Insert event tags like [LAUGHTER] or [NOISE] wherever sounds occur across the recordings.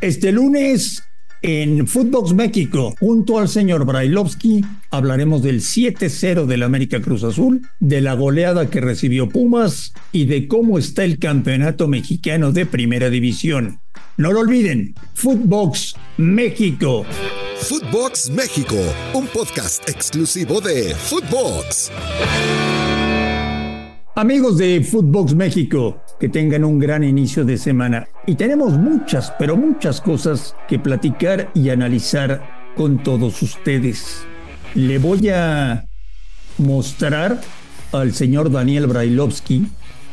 Este lunes en Footbox México, junto al señor Brailovsky, hablaremos del 7-0 del América Cruz Azul, de la goleada que recibió Pumas y de cómo está el campeonato mexicano de primera división. No lo olviden, Footbox México. Footbox México, un podcast exclusivo de Footbox. Amigos de Footbox México, que tengan un gran inicio de semana. Y tenemos muchas, pero muchas cosas que platicar y analizar con todos ustedes. Le voy a mostrar al señor Daniel Brailovsky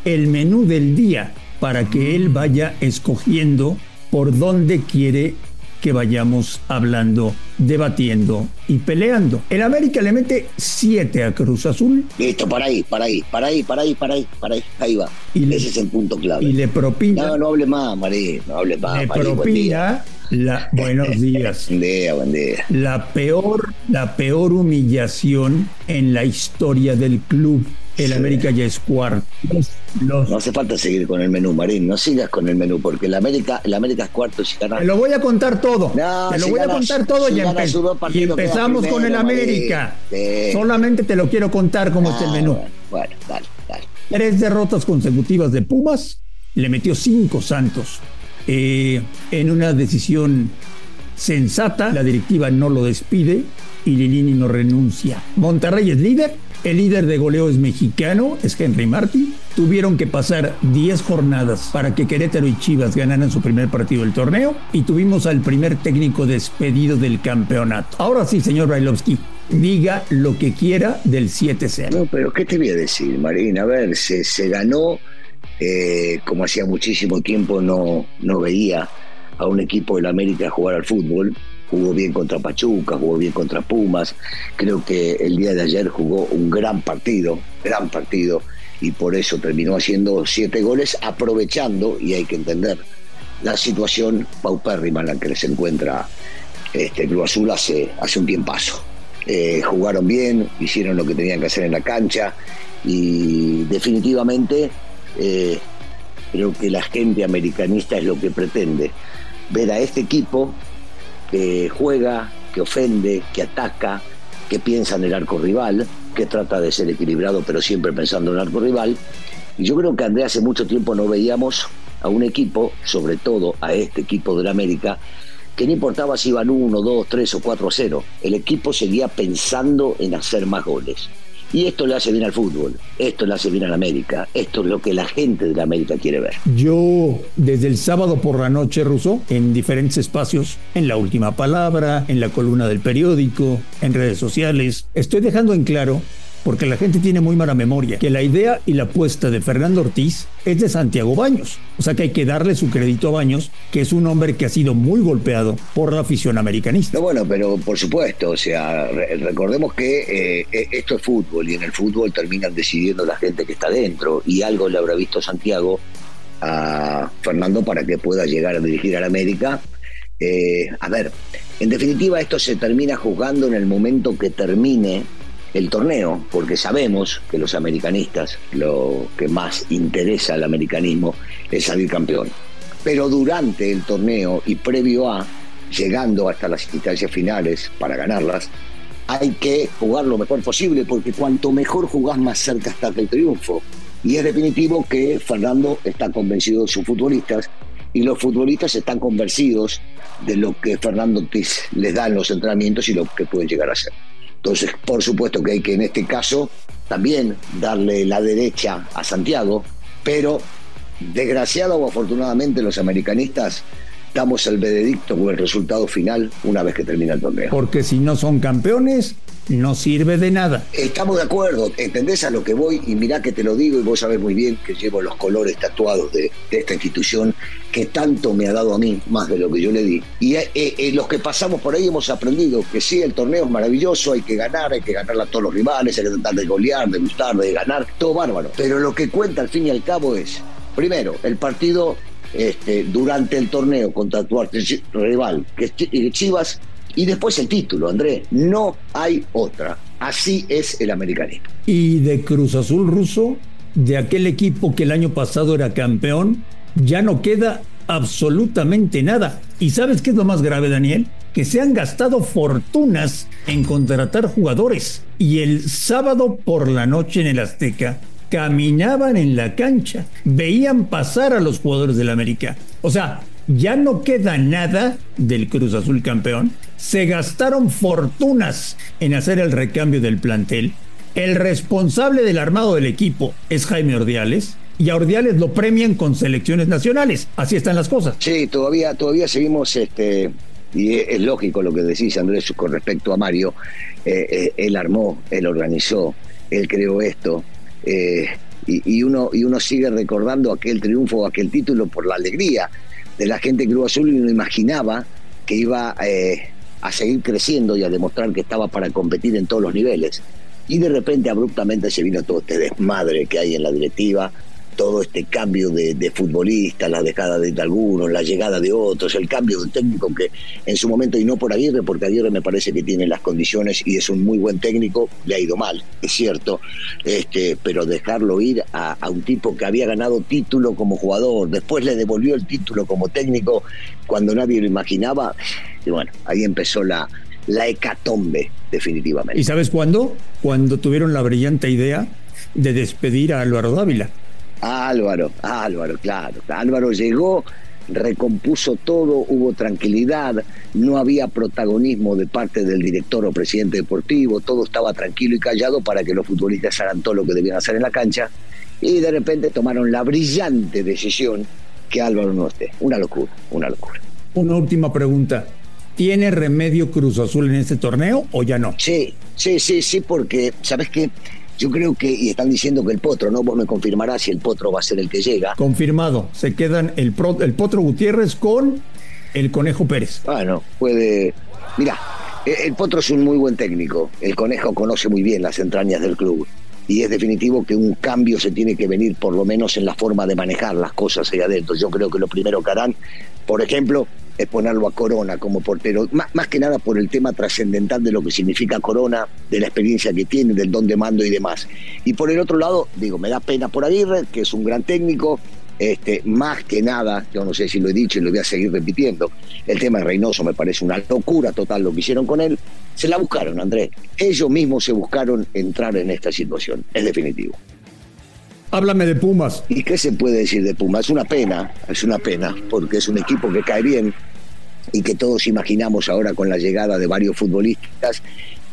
el menú del día para que él vaya escogiendo por dónde quiere que vayamos hablando, debatiendo y peleando. El América le mete 7 a Cruz Azul. Listo, para ahí, para ahí, para ahí, para ahí, para ahí, para ahí, ahí va. Y Ese es el punto clave. Y le propina. No, no hable más, Marí, no hable más. Le propina. La, buenos [LAUGHS] días. buen día, buen día. La peor, la peor humillación en la historia del club el América ya es cuarto. No hace falta seguir con el menú, Marín. No sigas con el menú, porque el América, el América es cuarto y Te lo voy a contar todo. te lo voy a contar todo y, empezamos con el América. Solamente te lo quiero contar cómo es el ah, menú. Bueno, dale, dale. Tres derrotas consecutivas de Pumas. Le metió cinco Santos. Eh, en una decisión sensata, la directiva no lo despide y Lilini no renuncia. Monterrey es líder el líder de goleo es mexicano, es Henry Martí. Tuvieron que pasar 10 jornadas para que Querétaro y Chivas ganaran su primer partido del torneo y tuvimos al primer técnico despedido del campeonato. Ahora sí, señor Brailovsky, diga lo que quiera del 7-0. No, pero ¿qué te voy a decir, Marín? A ver, se, ganó, eh, como hacía muchísimo tiempo no, no veía a un equipo del América jugar al fútbol. Jugó bien contra Pachuca, jugó bien contra Pumas, creo que el día de ayer jugó un gran partido, gran partido, y por eso terminó haciendo siete goles, aprovechando, y hay que entender, la situación paupérrima en la que se encuentra este Club Azul hace, hace un tiempazo. Eh, jugaron bien, hicieron lo que tenían que hacer en la cancha y definitivamente eh, creo que la gente americanista es lo que pretende, ver a este equipo que juega, que ofende, que ataca, que piensa en el arco rival, que trata de ser equilibrado pero siempre pensando en el arco rival. Y yo creo que André hace mucho tiempo no veíamos a un equipo, sobre todo a este equipo de la América, que no importaba si iban 1, 2, 3 o 4 a 0, el equipo seguía pensando en hacer más goles. Y esto le hace bien al fútbol, esto le hace bien a la América, esto es lo que la gente de la América quiere ver. Yo, desde el sábado por la noche, Ruso, en diferentes espacios, en la última palabra, en la columna del periódico, en redes sociales, estoy dejando en claro porque la gente tiene muy mala memoria, que la idea y la apuesta de Fernando Ortiz es de Santiago Baños. O sea que hay que darle su crédito a Baños, que es un hombre que ha sido muy golpeado por la afición americanista. bueno, pero por supuesto, o sea, recordemos que eh, e, esto es fútbol y en el fútbol terminan decidiendo la gente que está dentro y algo le habrá visto Santiago a Fernando para que pueda llegar a dirigir a la América. Eh, a ver, en definitiva esto se termina jugando en el momento que termine el torneo, porque sabemos que los americanistas lo que más interesa al americanismo es salir campeón. Pero durante el torneo y previo a, llegando hasta las instancias finales para ganarlas, hay que jugar lo mejor posible, porque cuanto mejor jugás, más cerca estás del triunfo. Y es definitivo que Fernando está convencido de sus futbolistas y los futbolistas están convencidos de lo que Fernando les da en los entrenamientos y lo que pueden llegar a ser. Entonces, por supuesto que hay que en este caso también darle la derecha a Santiago, pero desgraciado o afortunadamente los americanistas damos el veredicto o el resultado final una vez que termina el torneo. Porque si no son campeones, no sirve de nada. Estamos de acuerdo, entendés a lo que voy y mirá que te lo digo y vos sabés muy bien que llevo los colores tatuados de, esta institución que tanto me ha dado a mí, más de lo que yo le di. Y eh, eh, los que pasamos por ahí hemos aprendido que sí, el torneo es maravilloso, hay que ganar, hay que ganar a todos los rivales, hay que tratar de golear, de gustar, de ganar, todo bárbaro. Pero lo que cuenta al fin y al cabo es, primero, el partido este, durante el torneo contra tu rival, que es Chivas, y después el título, André. No hay otra. Así es el americanismo. Y de Cruz Azul ruso, de aquel equipo que el año pasado era campeón, ya no queda absolutamente nada. ¿Y sabes qué es lo más grave, Daniel? Que se han gastado fortunas en contratar jugadores. Y el sábado por la noche en el Azteca caminaban en la cancha, veían pasar a los jugadores del América. O sea, ya no queda nada del Cruz Azul campeón. Se gastaron fortunas en hacer el recambio del plantel. El responsable del armado del equipo es Jaime Ordiales y a Ordiales lo premian con selecciones nacionales. Así están las cosas. Sí, todavía, todavía seguimos, este, y es, lógico lo que decís, Andrés, con respecto a Mario. Eh, eh, él armó, él organizó, él creó esto. Eh, y, uno, y uno sigue recordando aquel triunfo, aquel título por la alegría de la gente de Cruz Azul y uno imaginaba que iba a seguir creciendo y a demostrar que estaba para competir en todos los niveles. Y de repente abruptamente se vino todo este desmadre que hay en la directiva, todo este cambio de, futbolistas, la dejada de algunos, la llegada de otros, el cambio de técnico que en su momento, y no por Aguirre, porque Aguirre me parece que tiene las condiciones y es un muy buen técnico, le ha ido mal, es cierto, este, pero dejarlo ir a, un tipo que había ganado título como jugador, después le devolvió el título como técnico cuando nadie lo imaginaba, y bueno, ahí empezó la, la hecatombe, definitivamente. ¿Y sabes cuándo? Cuando tuvieron la brillante idea de despedir a Álvaro Dávila. Álvaro, Álvaro, claro. Álvaro llegó, recompuso todo, hubo tranquilidad, no había protagonismo de parte del director o presidente deportivo, todo estaba tranquilo y callado para que los futbolistas hagan todo lo que debían hacer en la cancha y de repente tomaron la brillante decisión que Álvaro no esté. Una locura, una locura. Una última pregunta. ¿Tiene remedio Cruz Azul en este torneo o ya no? Sí, sí, sí, sí, porque, ¿sabes qué? Yo creo que, y están diciendo que el Potro, ¿no? Vos me confirmarás si el Potro va a ser el que llega. Confirmado. Se quedan el, el Potro Gutiérrez con el Conejo Pérez. Bueno, puede. Mira, e, el Potro es un muy buen técnico. El Conejo conoce muy bien las entrañas del club. Y es definitivo que un cambio se tiene que venir, por lo menos en la forma de manejar las cosas ahí adentro. Yo creo que lo primero que harán, por ejemplo, es ponerlo a Corona como portero, más, que nada por el tema trascendental de lo que significa Corona, de la experiencia que tiene, del don de mando y demás. Y por el otro lado, digo, me da pena por Aguirre, que es un gran técnico, este, más que nada, yo no sé si lo he dicho y lo voy a seguir repitiendo, el tema de Reynoso me parece una locura total lo que hicieron con él. Se la buscaron, Andrés. Ellos mismos se buscaron entrar en esta situación, es definitivo. Háblame de Pumas. ¿Y qué se puede decir de Pumas? Es una pena, es una pena, porque es un equipo que cae bien y que todos imaginamos ahora con la llegada de varios futbolistas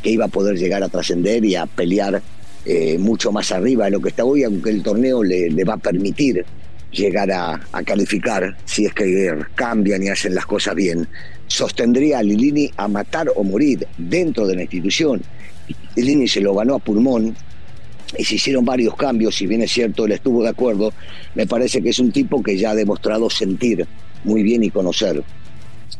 que iba a poder llegar a trascender y a pelear eh, mucho más arriba de lo que está hoy, aunque el torneo le, va a permitir llegar a, calificar si es que cambian y hacen las cosas bien. Sostendría a Lilini a matar o morir dentro de la institución. Lilini se lo ganó a pulmón, y se hicieron varios cambios, si bien es cierto, él estuvo de acuerdo, me parece que es un tipo que ya ha demostrado sentir muy bien y conocer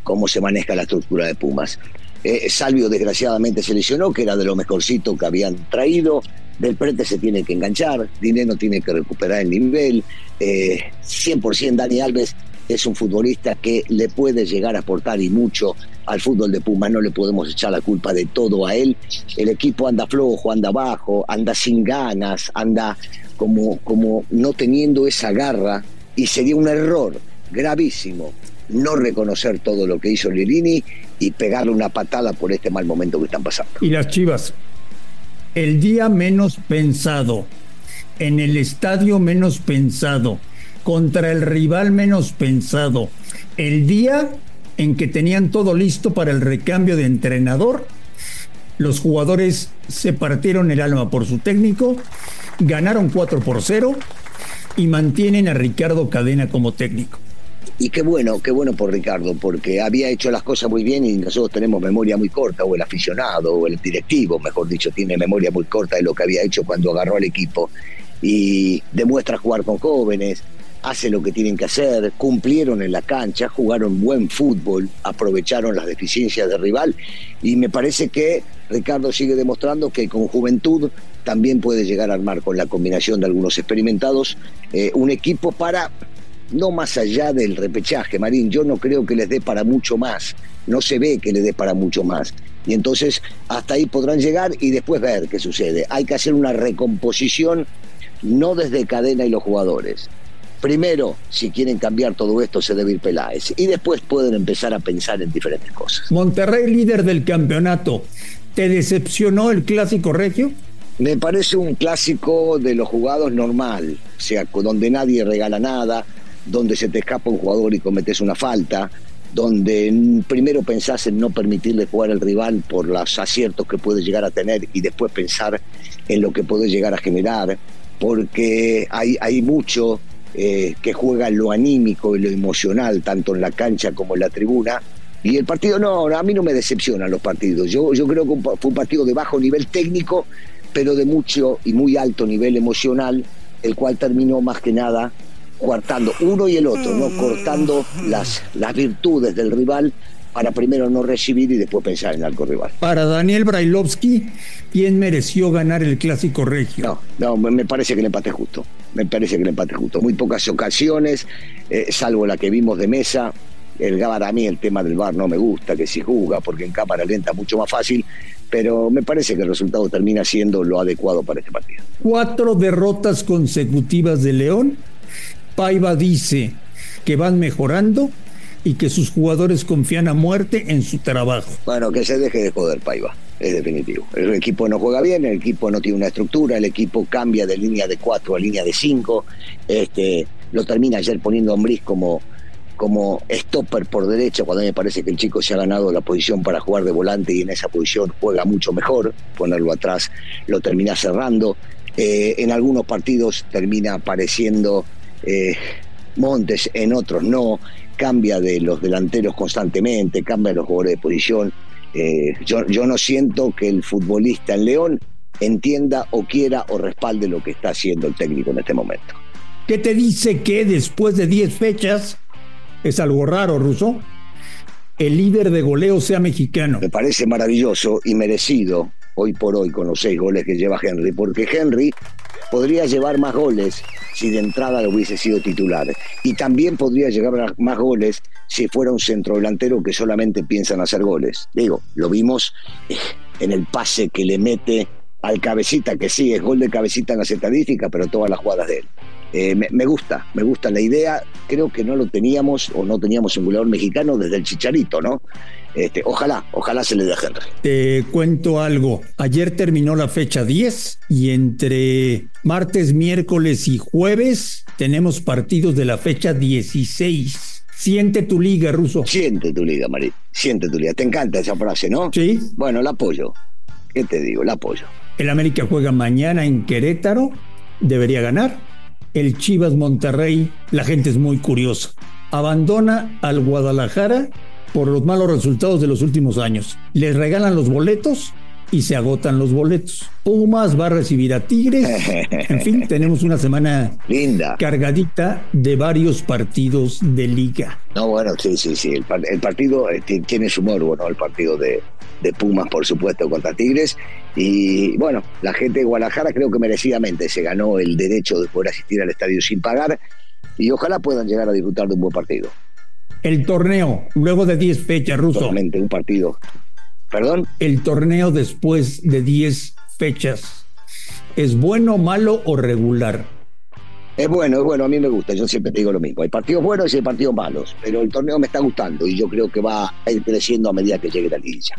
cómo se maneja la estructura de Pumas. Eh, Salvio desgraciadamente se lesionó, que era de lo mejorcito que habían traído, del prete se tiene que enganchar, Dinero tiene que recuperar el nivel, eh, 100% Dani Alves es un futbolista que le puede llegar a aportar y mucho al fútbol de Puma, no le podemos echar la culpa de todo a él. El equipo anda flojo, anda bajo, anda sin ganas, anda como, como no teniendo esa garra y sería un error gravísimo no reconocer todo lo que hizo Lilini y pegarle una patada por este mal momento que están pasando. Y las Chivas, el día menos pensado, en el estadio menos pensado, contra el rival menos pensado, el día en que tenían todo listo para el recambio de entrenador, los jugadores se partieron el alma por su técnico, ganaron 4 por 0 y mantienen a Ricardo Cadena como técnico. Y qué bueno, qué bueno por Ricardo, porque había hecho las cosas muy bien y nosotros tenemos memoria muy corta, o el aficionado, o el directivo, mejor dicho, tiene memoria muy corta de lo que había hecho cuando agarró al equipo. Y demuestra jugar con jóvenes, hace lo que tienen que hacer, cumplieron en la cancha, jugaron buen fútbol, aprovecharon las deficiencias del rival y me parece que Ricardo sigue demostrando que con juventud también puede llegar a armar con la combinación de algunos experimentados eh, un equipo para, no más allá del repechaje, Marín, yo no creo que les dé para mucho más, no se ve que les dé para mucho más. Y entonces hasta ahí podrán llegar y después ver qué sucede. Hay que hacer una recomposición no desde cadena y los jugadores, primero, si quieren cambiar todo esto, se debe ir Peláez. Y después pueden empezar a pensar en diferentes cosas. Monterrey, líder del campeonato. ¿Te decepcionó el clásico regio? Me parece un clásico de los jugados normal, o sea, donde nadie regala nada, donde se te escapa un jugador y cometes una falta, donde primero pensás en no permitirle jugar al rival por los aciertos que puede llegar a tener y después pensar en lo que puede llegar a generar, porque hay, hay mucho eh, que juega lo anímico y lo emocional, tanto en la cancha como en la tribuna. Y el partido no, a mí no me decepcionan los partidos. Yo, yo creo que fue un partido de bajo nivel técnico, pero de mucho y muy alto nivel emocional, el cual terminó más que nada cortando uno y el otro, ¿no? cortando las, las virtudes del rival para primero no recibir y después pensar en algo rival. Para Daniel Brailovsky, ¿quién mereció ganar el clásico regio? No, no, me parece que el empate es justo. Me parece que el empate es justo. Muy pocas ocasiones, eh, salvo la que vimos de mesa. El Gabar a mí el tema del bar no me gusta, que si juega, porque en cámara lenta es mucho más fácil, pero me parece que el resultado termina siendo lo adecuado para este partido. Cuatro derrotas consecutivas de León Paiva dice que van mejorando y que sus jugadores confían a muerte en su trabajo. Bueno, que se deje de joder Paiva, es definitivo. El equipo no juega bien, el equipo no tiene una estructura, el equipo cambia de línea de cuatro a línea de cinco. Este, lo termina ayer poniendo a Ambris como, como stopper por derecha, cuando me parece que el chico se ha ganado la posición para jugar de volante y en esa posición juega mucho mejor. Ponerlo atrás lo termina cerrando. Eh, en algunos partidos termina apareciendo eh, Montes, en otros no, cambia de los delanteros constantemente, cambia de los jugadores de posición. Eh, yo, yo no siento que el futbolista en León entienda o quiera o respalde lo que está haciendo el técnico en este momento. ¿Qué te dice que después de 10 fechas, es algo raro, Russo, el líder de goleo sea mexicano? Me parece maravilloso y merecido hoy por hoy con los seis goles que lleva Henry, porque Henry podría llevar más goles si de entrada lo hubiese sido titular. Y también podría llegar más goles si fuera un centro delantero que solamente piensa en hacer goles. Digo, lo vimos eh, en el pase que le mete al cabecita, que sí, es gol de cabecita en la estadística, pero todas las jugadas de él. Eh, me, gusta, me gusta la idea. Creo que no lo teníamos o no teníamos un goleador mexicano desde el Chicharito, ¿no? Este, ojalá, ojalá se le dé a Henry. Te cuento algo. Ayer terminó la fecha 10 y entre martes, miércoles y jueves tenemos partidos de la fecha 16. Siente tu liga, Ruso. Siente tu liga, María. Siente tu liga. Te encanta esa frase, ¿no? Sí. Bueno, la apoyo. ¿Qué te digo? La apoyo. El América juega mañana en Querétaro. Debería ganar. El Chivas Monterrey, la gente es muy curiosa. Abandona al Guadalajara por los malos resultados de los últimos años. Les regalan los boletos y se agotan los boletos. Pumas va a recibir a Tigres. En fin, [LAUGHS] tenemos una semana linda, cargadita de varios partidos de liga. No, bueno, sí, sí, sí. El, partido eh, tiene su morbo, ¿no? El partido de, de, Pumas, por supuesto, contra Tigres. Y bueno, la gente de Guadalajara creo que merecidamente se ganó el derecho de poder asistir al estadio sin pagar. Y ojalá puedan llegar a disfrutar de un buen partido. El torneo, luego de 10 fechas, Ruso. Solamente un partido. ¿Perdón? El torneo después de 10 fechas, ¿es bueno, malo o regular? Es bueno, es bueno, a mí me gusta, yo siempre digo lo mismo. Hay partidos buenos y hay partidos malos, pero el torneo me está gustando y yo creo que va a ir creciendo a medida que llegue la liguilla.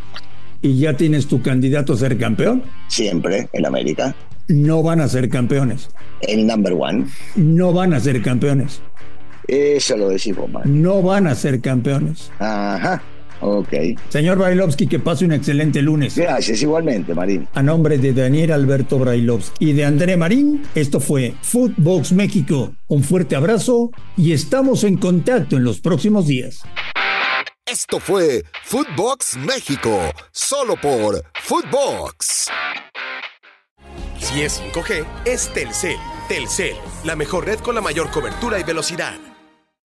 ¿Y ya tienes tu candidato a ser campeón? Siempre, en América. No van a ser campeones. El number one. No van a ser campeones. Eso lo decimos mal. No van a ser campeones. Ajá. Ok. Señor Brailovsky, que pase un excelente lunes. Gracias, igualmente, Marín. A nombre de Daniel Alberto Brailovsky y de André Marín, esto fue Footbox México. Un fuerte abrazo y estamos en contacto en los próximos días. Esto fue Footbox México, solo por Footbox. Si es 5G, es Telcel. Telcel, la mejor red con la mayor cobertura y velocidad.